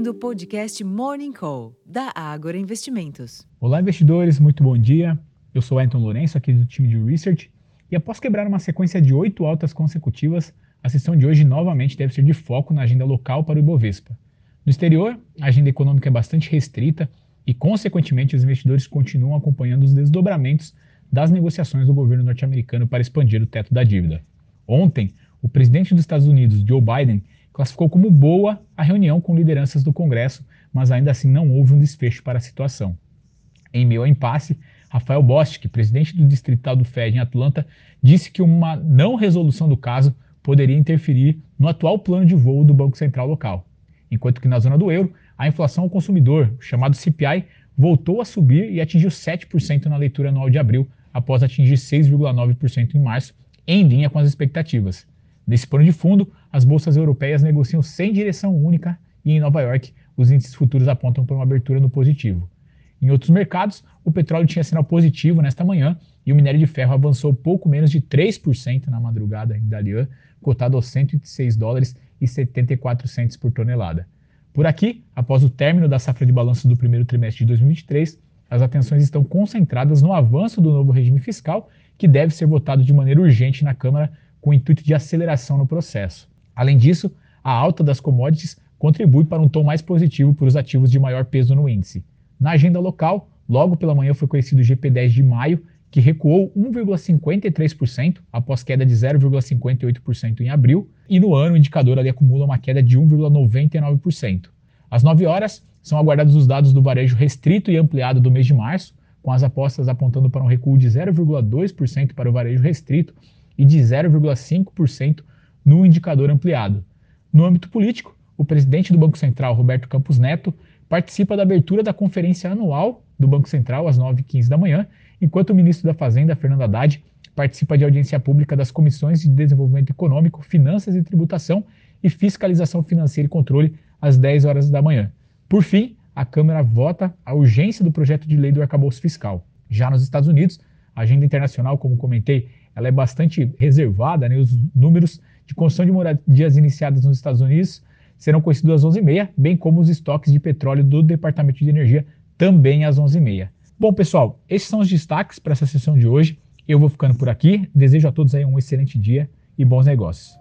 ouvindo o podcast Morning Call, da Ágora Investimentos. Olá, investidores, muito bom dia. Eu sou Ayrton Lourenço, aqui do time de Research, e após quebrar uma sequência de oito altas consecutivas, a sessão de hoje novamente deve ser de foco na agenda local para o Ibovespa. No exterior, a agenda econômica é bastante restrita e, consequentemente, os investidores continuam acompanhando os desdobramentos das negociações do governo norte-americano para expandir o teto da dívida. Ontem, o presidente dos Estados Unidos, Joe Biden, classificou como boa a reunião com lideranças do Congresso, mas ainda assim não houve um desfecho para a situação. Em meio ao impasse, Rafael Bostic, presidente do distrital do Fed em Atlanta, disse que uma não resolução do caso poderia interferir no atual plano de voo do Banco Central local. Enquanto que na zona do euro, a inflação ao consumidor, chamado CPI, voltou a subir e atingiu 7% na leitura anual de abril, após atingir 6,9% em março, em linha com as expectativas. Nesse pano de fundo, as bolsas europeias negociam sem direção única e em Nova York os índices futuros apontam para uma abertura no positivo. Em outros mercados, o petróleo tinha sinal positivo nesta manhã e o minério de ferro avançou pouco menos de 3% na madrugada em Dalian, cotado aos 106 dólares e 74 centes por tonelada. Por aqui, após o término da safra de balanço do primeiro trimestre de 2023, as atenções estão concentradas no avanço do novo regime fiscal, que deve ser votado de maneira urgente na Câmara com o intuito de aceleração no processo. Além disso, a alta das commodities contribui para um tom mais positivo para os ativos de maior peso no índice. Na agenda local, logo pela manhã foi conhecido o GP10 de maio, que recuou 1,53% após queda de 0,58% em abril, e no ano o indicador ali acumula uma queda de 1,99%. Às 9 horas, são aguardados os dados do varejo restrito e ampliado do mês de março, com as apostas apontando para um recuo de 0,2% para o varejo restrito e de 0,5% no indicador ampliado. No âmbito político, o presidente do Banco Central, Roberto Campos Neto, participa da abertura da conferência anual do Banco Central às 9h15 da manhã, enquanto o ministro da Fazenda, Fernando Haddad, participa de audiência pública das comissões de Desenvolvimento Econômico, Finanças e Tributação e Fiscalização Financeira e Controle às 10 horas da manhã. Por fim, a Câmara vota a urgência do projeto de lei do arcabouço fiscal. Já nos Estados Unidos, a agenda internacional, como comentei, ela é bastante reservada, né? os números de construção de moradias iniciadas nos Estados Unidos serão conhecidos às 11h30, bem como os estoques de petróleo do Departamento de Energia também às 11h30. Bom, pessoal, esses são os destaques para essa sessão de hoje. Eu vou ficando por aqui. Desejo a todos aí um excelente dia e bons negócios.